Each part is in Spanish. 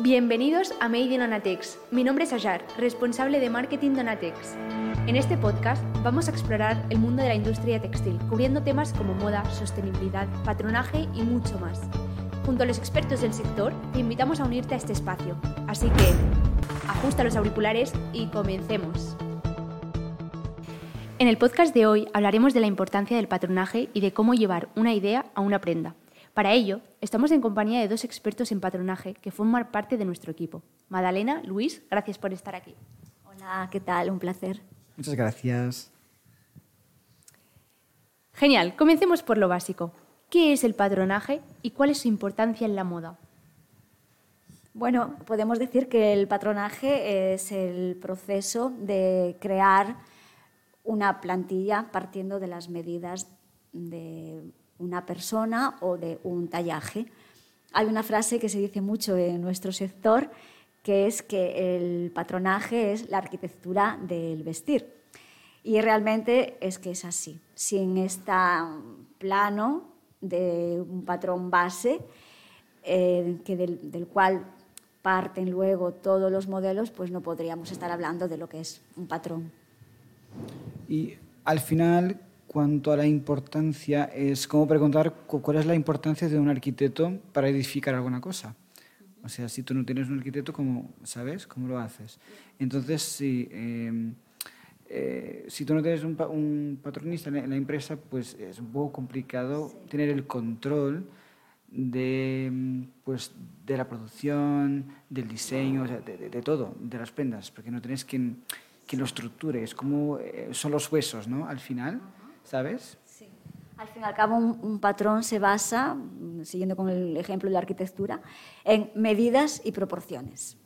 Bienvenidos a Made in Onatex. Mi nombre es Ayar, responsable de marketing de Onatex. En este podcast vamos a explorar el mundo de la industria textil, cubriendo temas como moda, sostenibilidad, patronaje y mucho más. Junto a los expertos del sector, te invitamos a unirte a este espacio. Así que, ajusta los auriculares y comencemos. En el podcast de hoy hablaremos de la importancia del patronaje y de cómo llevar una idea a una prenda. Para ello, estamos en compañía de dos expertos en patronaje que forman parte de nuestro equipo. Madalena, Luis, gracias por estar aquí. Hola, ¿qué tal? Un placer. Muchas gracias. Genial, comencemos por lo básico. ¿Qué es el patronaje y cuál es su importancia en la moda? Bueno, podemos decir que el patronaje es el proceso de crear una plantilla partiendo de las medidas de una persona o de un tallaje. Hay una frase que se dice mucho en nuestro sector, que es que el patronaje es la arquitectura del vestir. Y realmente es que es así. Sin este plano de un patrón base, eh, que del, del cual parten luego todos los modelos, pues no podríamos estar hablando de lo que es un patrón. Y al final, cuanto a la importancia, es como preguntar cuál es la importancia de un arquitecto para edificar alguna cosa. O sea, si tú no tienes un arquitecto, ¿cómo sabes? ¿Cómo lo haces? Entonces, si, em, eh, si tú no tienes un, un, patronista en la empresa, pues es un poco complicado sí. tener el control de, pues, de la producción, del diseño, o sea, de, de, de, todo, de las prendas, porque no tienes quien, quien lo estructure, es como eh, son los huesos, ¿no? Al final. ¿Sabes? Sí. Al fin y al cabo, un, patrón se basa, siguiendo con el ejemplo de la arquitectura, en medidas y proporciones.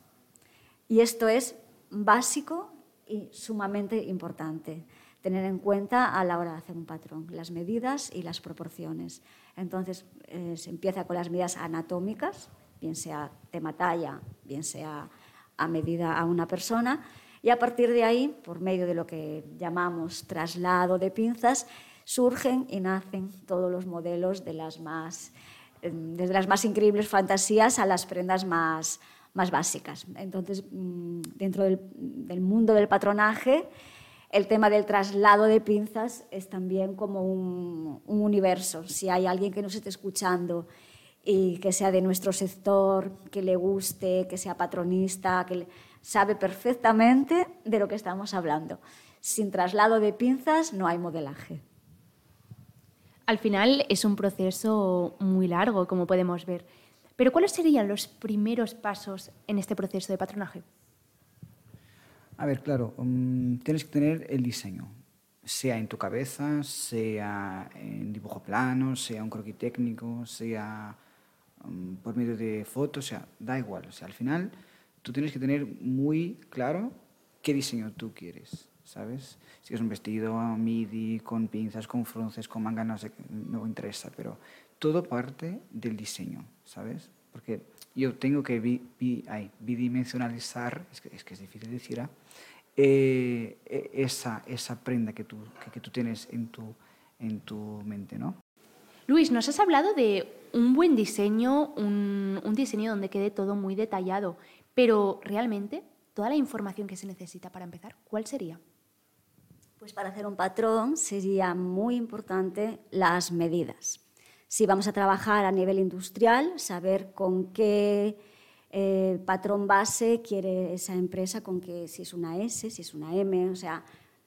Y esto es básico y sumamente importante tener en cuenta a la hora de hacer un patrón, las medidas y las proporciones. Entonces, eh, se empieza con las medidas anatómicas, bien sea tema talla, bien sea a medida a una persona, y a partir de ahí, por medio de lo que llamamos traslado de pinzas, surgen y nacen todos los modelos de las más, desde las más increíbles fantasías a las prendas más, más básicas. Entonces, mm, dentro del, mundo del patronaje, el tema del traslado de pinzas es también como un, un universo. Si hay alguien que nos esté escuchando y que sea de nuestro sector, que le guste, que sea patronista, que sabe perfectamente de lo que estamos hablando. Sin traslado de pinzas no hay modelaje. Al final es un proceso muy largo, como podemos ver. Pero ¿cuáles serían los primeros pasos en este proceso de patronaje? A ver, claro, um, tienes que tener el diseño, sea en tu cabeza, sea en dibujo plano, sea un croquis técnico, sea um, por medio de fotos, o sea, da igual. O sea, al final tú tienes que tener muy claro qué diseño tú quieres, ¿sabes? Si es un vestido midi, con pinzas, con frunces, con manga, no sé, no me interesa, pero todo parte del diseño, ¿sabes? Porque yo tengo que bi, bi, ay, bidimensionalizar, es que, es que es difícil decir, ¿eh? Eh, esa, esa prenda que tú, que, que tú tienes en tu, en tu mente, ¿no? Luis, nos has hablado de un buen diseño, un, un diseño donde quede todo muy detallado. Pero realmente, toda la información que se necesita para empezar, ¿cuál sería? Pues para hacer un patrón sería muy importante las medidas. Si vamos a trabajar a nivel industrial, saber con qué eh, patrón base quiere esa empresa, con qué, si es una S, si es una M, o sea,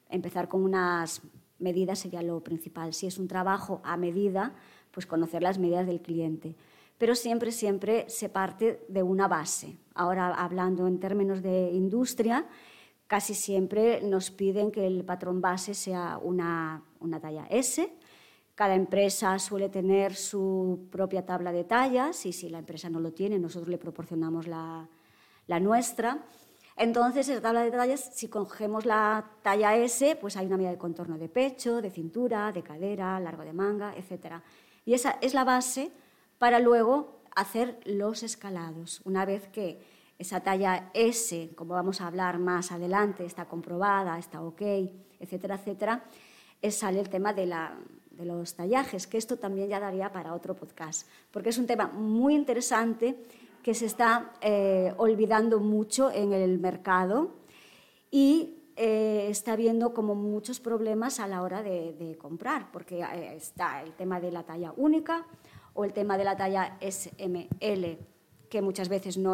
empezar con unas medidas sería lo principal. Si es un trabajo a medida, pues conocer las medidas del cliente pero siempre, siempre se parte de una base. Ahora, hablando en términos de industria, casi siempre nos piden que el patrón base sea una, una talla S. Cada empresa suele tener su propia tabla de tallas y si la empresa no lo tiene, nosotros le proporcionamos la, la nuestra. Entonces, esa tabla de tallas, si cogemos la talla S, pues hay una medida de contorno de pecho, de cintura, de cadera, largo de manga, etc. Y esa es la base para luego hacer los escalados. Una vez que esa talla S, como vamos a hablar más adelante, está comprobada, está ok, etcétera, etcétera, sale el tema de, la, de los tallajes, que esto también ya daría para otro podcast, porque es un tema muy interesante, que se está eh, olvidando mucho en el mercado y eh, está habiendo como muchos problemas a la hora de, comprar, porque eh, está el tema de la talla única o el tema de la talla SML, que muchas veces no,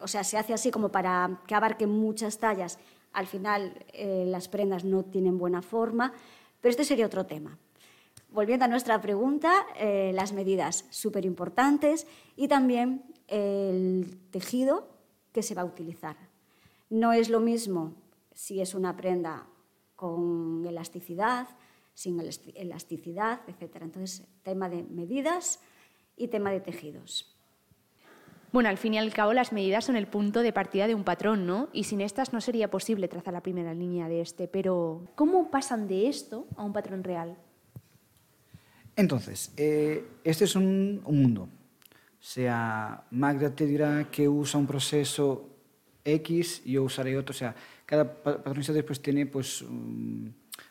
o sea, se hace así como para que abarque muchas tallas. Al final las prendas no tienen buena forma, pero este sería otro tema. Volviendo a nuestra pregunta, las medidas súper importantes y también el tejido que se va a utilizar. No es lo mismo si es una prenda con elasticidad, sin elasticidad, etc. Entonces, tema de medidas y tema de tejidos. Bueno, al fin y al cabo las medidas son el punto de partida de un patrón, ¿no? Y sin estas no sería posible trazar la primera línea de este. Pero, ¿cómo pasan de esto a un patrón real? Entonces, eh, este es un, un mundo sea, Magda te dirá que usa un proceso X y yo usaré otro. O sea, cada patronista después tiene pues,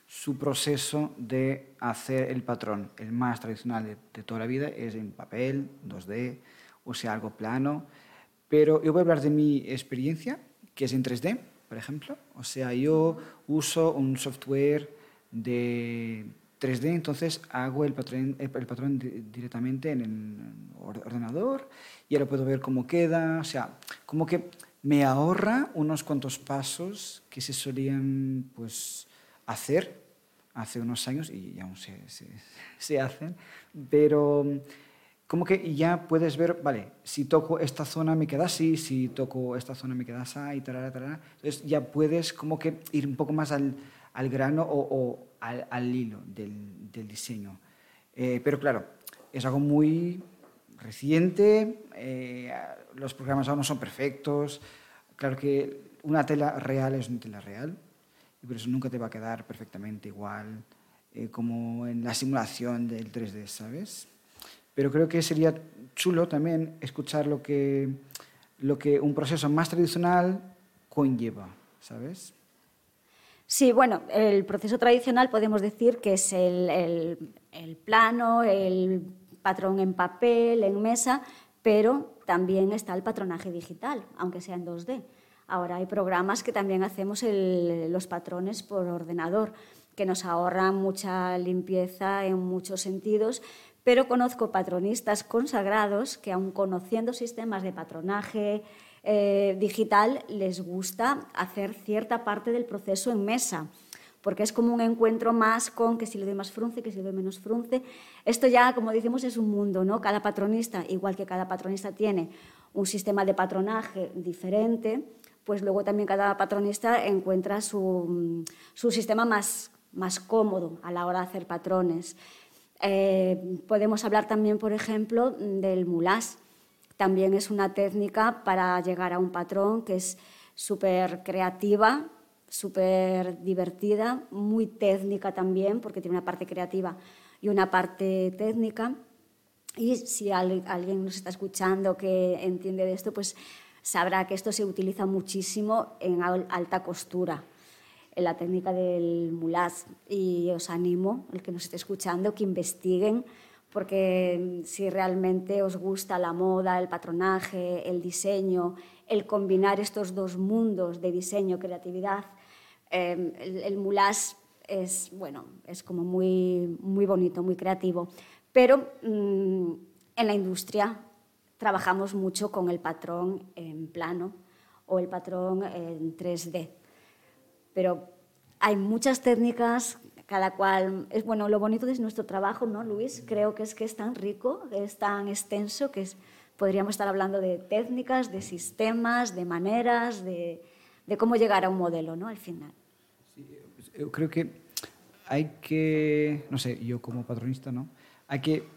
su proceso de hacer el patrón. El más tradicional de, toda la vida es en papel, 2D, o sea, algo plano. Pero yo voy a hablar de mi experiencia, que es en 3D, por ejemplo. O sea, yo uso un software de 3D, entonces hago el patrón, el, patrón directamente en el ordenador y ahora puedo ver cómo queda, o sea, como que me ahorra unos cuantos pasos que se solían pues, hacer hace unos años y aún se, hacen, pero como que ya puedes ver, vale, si toco esta zona me queda así, si toco esta zona me queda así, y tal, Entonces ya puedes como que ir un poco más al, al grano o, al, hilo del, diseño. Eh, pero claro, es algo muy reciente, eh, los programas aún no son perfectos, claro que una tela real es una tela real y por eso nunca te va a quedar perfectamente igual eh, como en la simulación del 3D, ¿sabes? Pero creo que sería chulo también escuchar lo que, lo que un proceso más tradicional conlleva, ¿sabes? Sí, bueno, el proceso tradicional podemos decir que es el, plano, el patrón en papel, en mesa, pero también está el patronaje digital, aunque sea en 2D. Ahora hay programas que también hacemos los patrones por ordenador, que nos ahorran mucha limpieza en muchos sentidos, pero conozco patronistas consagrados que aun conociendo sistemas de patronaje, eh, digital les gusta hacer cierta parte del proceso en mesa, porque es como un encuentro más con que si le doy más frunce, que si le doy menos frunce. Esto ya, como decimos, es un mundo, ¿no? Cada patronista, igual que cada patronista tiene un sistema de patronaje diferente, pues luego también cada patronista encuentra su, su sistema más, más cómodo a la hora de hacer patrones. Eh, podemos hablar también, por ejemplo, del mulás también es una técnica para llegar a un patrón que es súper creativa, súper divertida, muy técnica también, porque tiene una parte creativa y una parte técnica. Y si alguien nos está escuchando que entiende de esto, pues sabrá que esto se utiliza muchísimo en alta costura, en la técnica del mulás. Y os animo, el que nos esté escuchando, que investiguen porque si realmente os gusta la moda, el patronaje, el diseño, el combinar estos dos mundos de diseño, creatividad, em, el, mulás es, bueno, es como muy, muy bonito, muy creativo. Pero mm, en la industria trabajamos mucho con el patrón en plano o el patrón en 3D. Pero hay muchas técnicas cada cual, es bueno, lo bonito de nuestro trabajo, ¿no, Luis? Creo que es que es tan rico, es tan extenso, que podríamos estar hablando de técnicas, de sistemas, de maneras, de, de cómo llegar a un modelo, ¿no? Al final. Sí, yo creo que hay que, no sé, yo como patronista, ¿no? Hay que,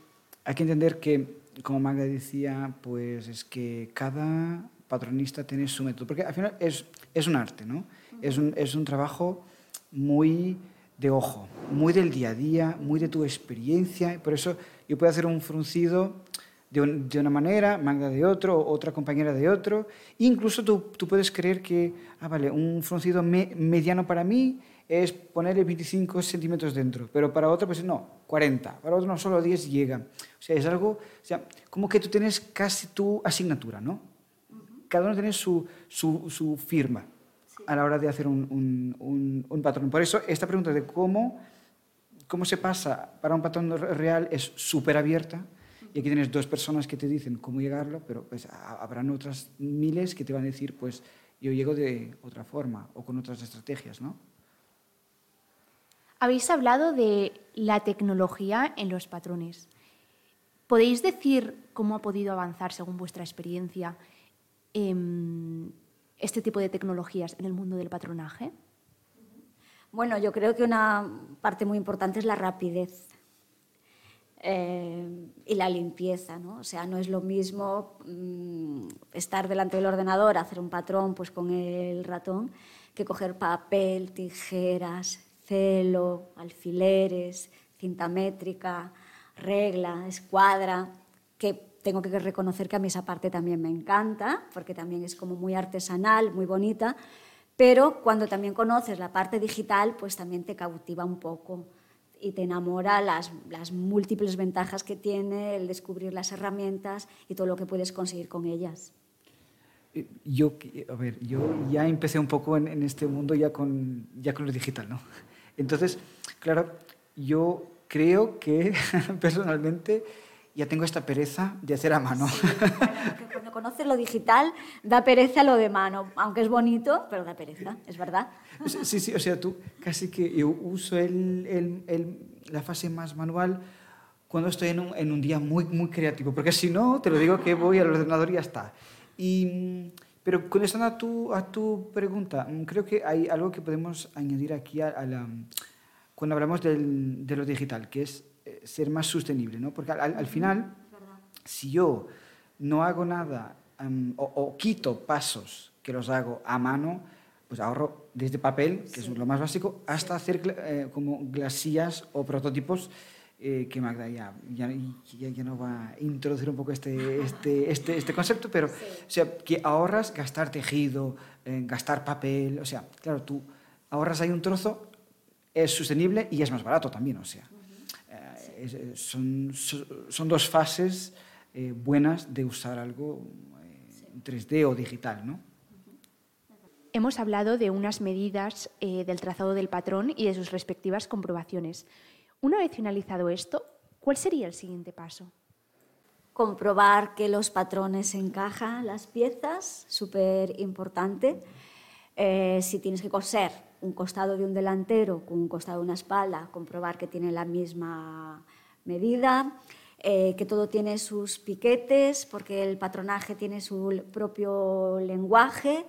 hay que entender que, como Magda decía, pues es que cada patronista tiene su método, porque al final es, es un arte, ¿no? Es un, es un trabajo muy de ojo, muy del día a día, muy de tu experiencia. Por eso yo puedo hacer un fruncido de, una manera, Magda de otro, otra compañera de otro. Incluso tú, tú puedes creer que, ah, vale, un fruncido mediano para mí es ponerle 25 centímetros dentro, pero para otro, pues no, 40, para otro no, solo 10 llega. O sea, es algo, o sea, como que tú tienes casi tu asignatura, ¿no? Cada uno tiene su, su, su firma a la hora de hacer un, un, un, patrón. Por eso, esta pregunta de cómo, cómo se pasa para un patrón real es súper abierta. Y aquí tienes dos personas que te dicen cómo llegarlo, pero pues habrán otras miles que te van a decir, pues yo llego de otra forma o con otras estrategias, ¿no? Habéis hablado de la tecnología en los patrones. ¿Podéis decir cómo ha podido avanzar, según vuestra experiencia, este tipo de tecnologías en el mundo del patronaje? Bueno, yo creo que una parte muy importante es la rapidez eh, y la limpieza, ¿no? O sea, no es lo mismo mm, estar delante del ordenador, hacer un patrón pues, con el ratón, que coger papel, tijeras, celo, alfileres, cinta métrica, regla, escuadra, que tengo que reconocer que a mí esa parte también me encanta, porque también es como muy artesanal, muy bonita, pero cuando también conoces la parte digital, pues también te cautiva un poco y te enamora las, múltiples ventajas que tiene el descubrir las herramientas y todo lo que puedes conseguir con ellas. Eh, yo, a ver, yo ya empecé un poco en, en este mundo ya con, ya con lo digital, ¿no? Entonces, claro, yo creo que personalmente ya tengo esta pereza de hacer a mano. cuando conoces lo digital, da pereza lo de mano, aunque es bonito, pero da pereza, es verdad. Sí, sí, o sea, tú casi que yo uso el, el, la fase más manual cuando estoy en un, en un, día muy, muy creativo, porque si no, te lo digo que voy al ordenador y ya está. Y, pero contestando a tu, a tu pregunta, creo que hay algo que podemos añadir aquí a, a la, cuando hablamos del, de lo digital, que es eh, ser más sostenible, ¿no? Porque al, al final, si yo no hago nada um, o, o, quito pasos que los hago a mano, pues ahorro desde papel, que sí. es lo más básico, hasta hacer eh, como glasillas o prototipos eh, que Magda ya, ya, ya, no va a introducir un poco este, este, este, este concepto, pero sí. o sea, que ahorras gastar tejido, eh, gastar papel, o sea, claro, tú ahorras ahí un trozo, es sostenible y es más barato también, o sea. Eh, son, son, dos fases eh, buenas de usar algo eh, 3D o digital, ¿no? Hemos hablado de unas medidas eh, del trazado del patrón y de sus respectivas comprobaciones. Una vez finalizado esto, ¿cuál sería el siguiente paso? Comprobar que los patrones encajan las piezas, súper importante. Eh, si tienes que coser un costado de un delantero con un costado de una espalda, comprobar que tiene la misma medida, eh, que todo tiene sus piquetes, porque el patronaje tiene su propio lenguaje,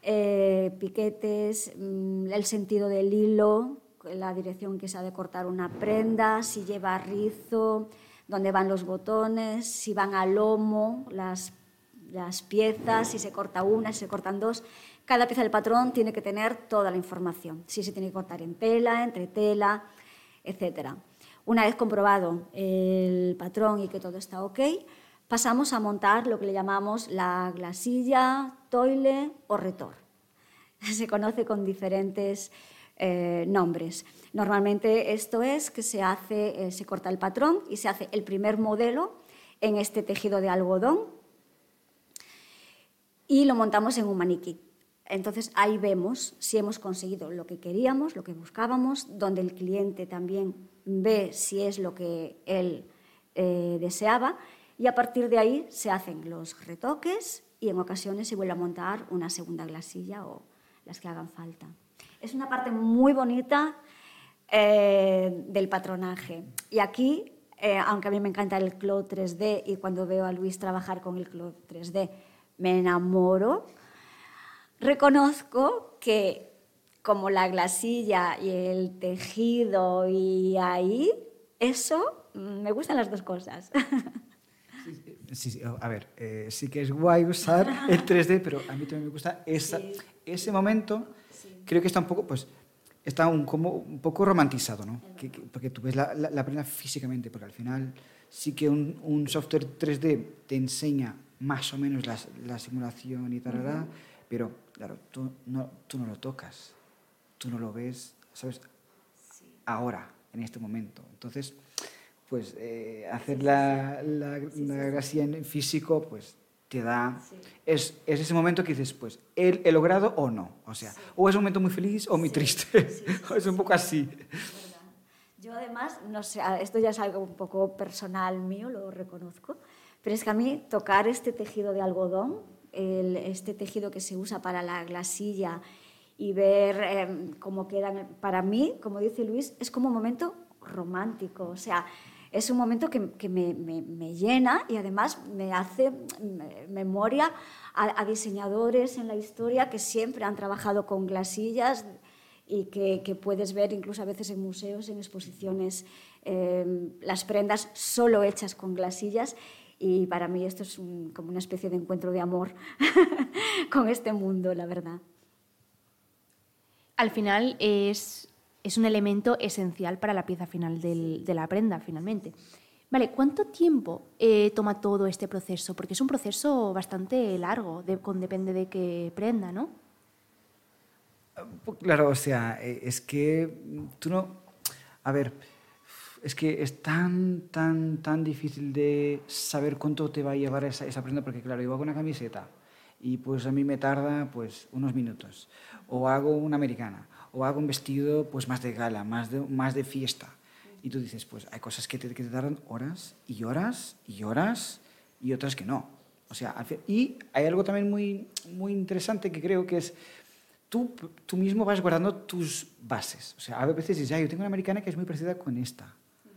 eh, piquetes, mmm, el sentido del hilo, la dirección que se ha de cortar una prenda, si lleva rizo, dónde van los botones, si van al lomo, las, las piezas, si se corta una, si se cortan dos. Cada pieza del patrón tiene que tener toda la información, si se tiene que cortar en tela, entre tela, etc. Una vez comprobado el patrón y que todo está ok, pasamos a montar lo que le llamamos la glasilla, toile o retor. Se conoce con diferentes eh, nombres. Normalmente esto es que se, hace, eh, se corta el patrón y se hace el primer modelo en este tejido de algodón y lo montamos en un maniquí. Entonces ahí vemos si hemos conseguido lo que queríamos, lo que buscábamos, donde el cliente también ve si es lo que él eh, deseaba y a partir de ahí se hacen los retoques y en ocasiones se vuelve a montar una segunda glasilla o las que hagan falta. Es una parte muy bonita eh, del patronaje y aquí, eh, aunque a mí me encanta el Cloud 3D y cuando veo a Luis trabajar con el Cloud 3D me enamoro, Reconozco que como la glasilla y el tejido y ahí, eso, me gustan las dos cosas. Sí, sí, a ver, eh, sí que es guay usar el 3D, pero a mí también me gusta esa, sí. ese momento. Creo que está un poco, pues, está un, como un poco romantizado, ¿no? Que, que, porque tú ves la, la, la, prenda físicamente, porque al final sí que un, un software 3D te enseña más o menos la, la simulación y tal, uh -huh. pero claro, tú no, tú no lo tocas, tú no lo ves, ¿sabes? Ahora, en este momento. Entonces, pues eh, hacer la, la, la glasilla en físico, pues te da... Es, es, ese momento que dices, pues, ¿he, he logrado o no? O sea, o es un momento muy feliz o muy triste. es un poco así. Yo además, no sé, esto ya es algo un poco personal mío, lo reconozco, pero es que a mí tocar este tejido de algodón, el, este tejido que se usa para la glasilla y ver eh, cómo quedan, para mí, como dice Luis, es como un momento romántico, o sea, es un momento que, me, llena y además me hace memoria a, diseñadores en la historia que siempre han trabajado con glasillas y que, puedes ver incluso a veces en museos, en exposiciones, eh, las prendas solo hechas con glasillas y para mí esto es como una especie de encuentro de amor con este mundo, la verdad. Al final es es un elemento esencial para la pieza final del, de la prenda, finalmente. Vale, ¿cuánto tiempo eh, toma todo este proceso? Porque es un proceso bastante largo, de, con, depende de qué prenda, ¿no? Pues claro, o sea, eh, es que tú no... A ver, es que es tan, tan, tan difícil de saber cuánto te va a llevar esa, esa prenda, porque claro, yo hago una camiseta y pues a mí me tarda pues unos minutos, o hago una americana, o hago un vestido pues más de gala, más de, más de fiesta. Y tú dices, pues hay cosas que te, que te tardan horas y horas y horas y otras que no. O sea, y hay algo también muy, muy interesante que creo que es, tú, tú mismo vas guardando tus bases. O sea, a veces dices, ah, yo tengo una americana que es muy parecida con esta.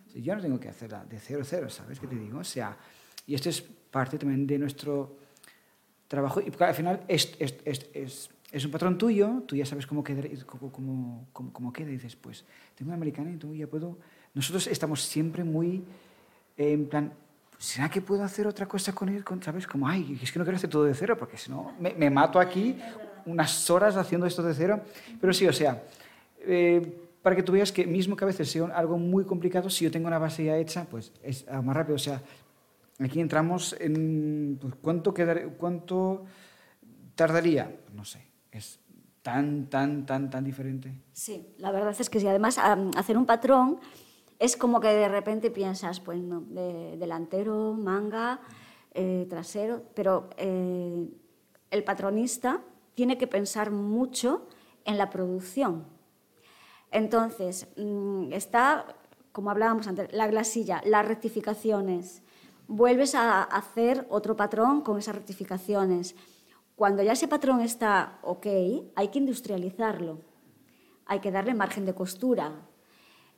O sea, yo no tengo que hacerla de cero cero, ¿sabes qué te digo? O sea, y esto es parte también de nuestro trabajo. Y al final es, es, es, es es un patrón tuyo, tú ya sabes cómo queda, cómo, cómo, cómo, queda y dices, pues tengo una americana y tú ya puedo... Nosotros estamos siempre muy eh, en plan, ¿será que puedo hacer otra cosa con él? ¿Sabes? Como, ay, es que no quiero hacer todo de cero porque si no me, me, mato aquí unas horas haciendo esto de cero. Pero sí, o sea, eh, para que tú veas que mismo que a veces sea algo muy complicado, si yo tengo una base ya hecha, pues es más rápido. O sea, aquí entramos en pues, cuánto, quedar, cuánto tardaría, no sé, es tan, tan, tan, tan diferente. Sí, la verdad es que sí. Además, hacer un patrón es como que de repente piensas, pues, no, de, delantero, manga, eh, trasero, pero eh, el patronista tiene que pensar mucho en la producción. Entonces, mm, está, como hablábamos antes, la glasilla, las rectificaciones. Vuelves a hacer otro patrón con esas rectificaciones cuando ya ese patrón está ok, hay que industrializarlo, hay que darle margen de costura.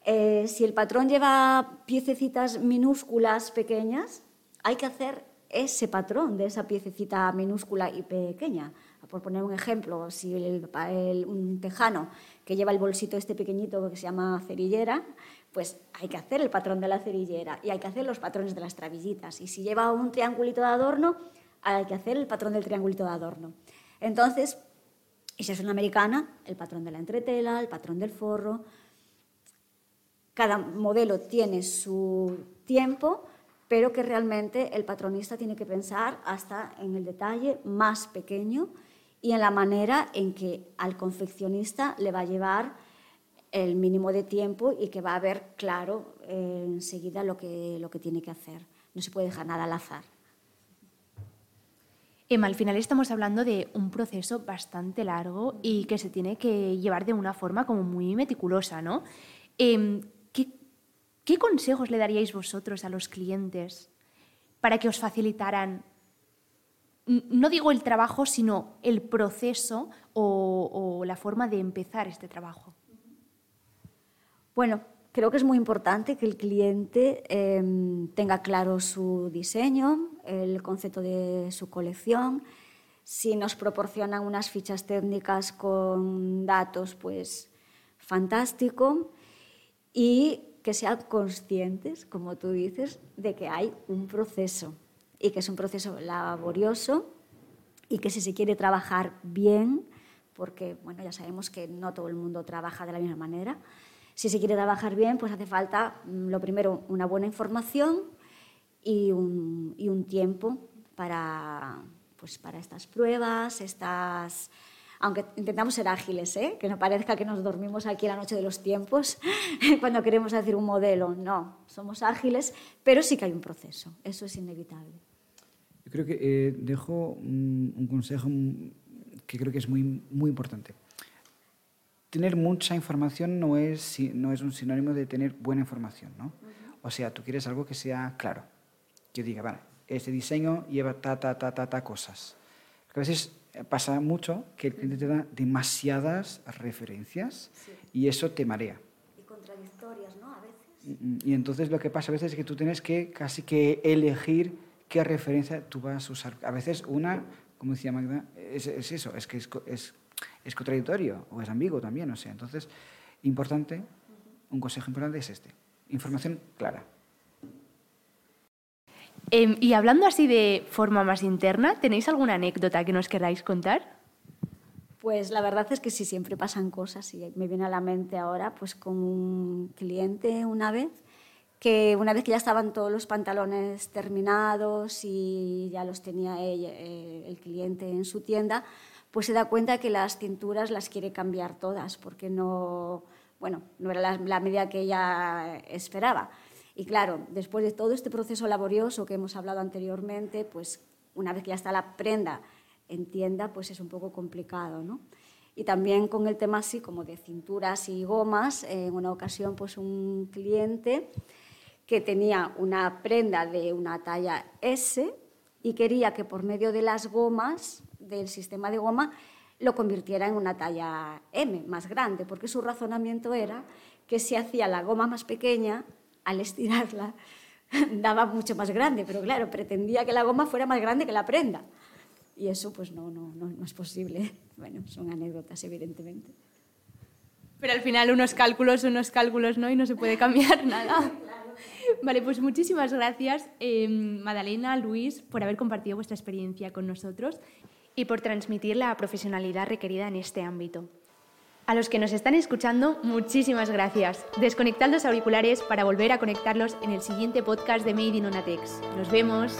Eh, si el patrón lleva piececitas minúsculas pequeñas, hay que hacer ese patrón de esa piececita minúscula y pequeña. Por poner un ejemplo, si un tejano que lleva el bolsito este pequeñito que se llama cerillera, pues hay que hacer el patrón de la cerillera y hay que hacer los patrones de las travillitas. Y si lleva un triangulito de adorno, hay que hacer el patrón del triangulito de adorno. Entonces, y si es una americana, el patrón de la entretela, el patrón del forro. Cada modelo tiene su tiempo, pero que realmente el patronista tiene que pensar hasta en el detalle más pequeño y en la manera en que al confeccionista le va a llevar el mínimo de tiempo y que va a ver claro eh, enseguida lo que, lo que tiene que hacer. No se puede dejar nada al azar. Emma, al final estamos hablando de un proceso bastante largo y que se tiene que llevar de una forma como muy meticulosa, ¿no? Eh, ¿qué, ¿Qué consejos le daríais vosotros a los clientes para que os facilitaran, no digo el trabajo, sino el proceso o la forma de empezar este trabajo? Bueno, creo que es muy importante que el cliente eh, tenga claro su diseño, el concepto de su colección. Si nos proporcionan unas fichas técnicas con datos, pues fantástico. Y que sean conscientes, como tú dices, de que hay un proceso y que es un proceso laborioso y que si se quiere trabajar bien, porque bueno, ya sabemos que no todo el mundo trabaja de la misma manera, si se quiere trabajar bien, pues hace falta, mm, lo primero, una buena información y un, y un tiempo para, pues para estas pruebas, estas aunque intentamos ser ágiles, ¿eh? que no parezca que nos dormimos aquí la noche de los tiempos cuando queremos hacer un modelo. No, somos ágiles, pero sí que hay un proceso, eso es inevitable. Yo creo que eh, dejo un, un, consejo que creo que es muy, muy importante. Tener mucha información no es, no es un sinónimo de tener buena información, ¿no? O sea, tú quieres algo que sea claro, que diga, vale, este diseño lleva ta, ta, ta, ta, ta cosas. Porque a veces pasa mucho que el cliente te da demasiadas referencias sí. y eso te marea. Y contradictorias, ¿no? A veces. Mm, mm, y entonces lo que pasa a veces es que tú tienes que casi que elegir qué referencia tú vas a usar. A veces una, como decía Magda, es, es eso, es que es, es, es, contradictorio o es ambiguo también. O sea, entonces, importante, un consejo importante es este, información clara. Eh, y hablando así de forma más interna, ¿tenéis alguna anécdota que nos queráis contar? Pues la verdad es que sí, siempre pasan cosas y me viene a la mente ahora pues con un cliente una vez que una vez que ya estaban todos los pantalones terminados y ya los tenía ella, eh, el cliente en su tienda, pues se da cuenta que las cinturas las quiere cambiar todas porque no, bueno, no era la, medida que ella esperaba. Y claro, después de todo este proceso laborioso que hemos hablado anteriormente, pues una vez que ya está la prenda en tienda, pues es un poco complicado, ¿no? Y también con el tema así como de cinturas y gomas, en una ocasión pues un cliente que tenía una prenda de una talla S y quería que por medio de las gomas, del sistema de goma, lo convirtiera en una talla M, más grande, porque su razonamiento era que si hacía la goma más pequeña, al estirarla daba mucho más grande, pero claro, pretendía que la goma fuera más grande que la prenda. Y eso pues no, no, no, no es posible. Bueno, son anécdotas, evidentemente. Pero al final unos cálculos, unos cálculos, ¿no? Y no se puede cambiar nada. Vale, pues muchísimas gracias, eh, Madalena, Luis, por haber compartido vuestra experiencia con nosotros y por transmitir la profesionalidad requerida en este ámbito. A los que nos están escuchando, muchísimas gracias. Desconectad los auriculares para volver a conectarlos en el siguiente podcast de Made in Onatex. Nos vemos.